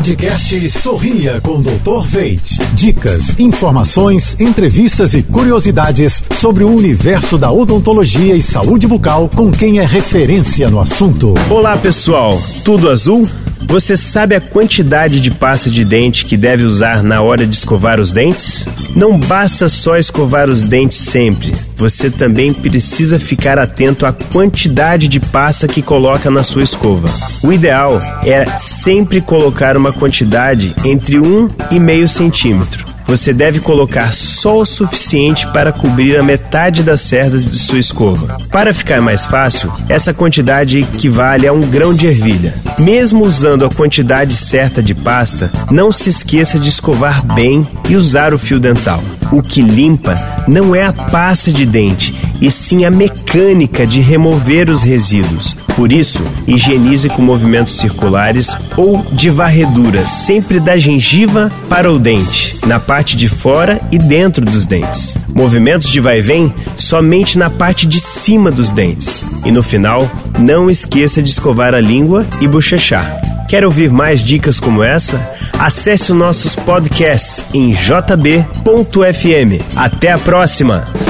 Podcast Sorria com Dr. Veit. Dicas, informações, entrevistas e curiosidades sobre o universo da odontologia e saúde bucal com quem é referência no assunto. Olá, pessoal. Tudo azul? Você sabe a quantidade de pasta de dente que deve usar na hora de escovar os dentes? Não basta só escovar os dentes sempre. Você também precisa ficar atento à quantidade de pasta que coloca na sua escova. O ideal é sempre colocar uma quantidade entre 1 e meio centímetro você deve colocar só o suficiente para cobrir a metade das cerdas de sua escova. Para ficar mais fácil, essa quantidade equivale a um grão de ervilha. Mesmo usando a quantidade certa de pasta, não se esqueça de escovar bem e usar o fio dental. O que limpa não é a pasta de dente, e sim a mecânica de remover os resíduos. Por isso, higienize com movimentos circulares ou de varredura, sempre da gengiva para o dente, na parte de fora e dentro dos dentes. Movimentos de vai e vem somente na parte de cima dos dentes. E no final, não esqueça de escovar a língua e bochechar. Quer ouvir mais dicas como essa? Acesse os nossos podcasts em jb.fm. Até a próxima!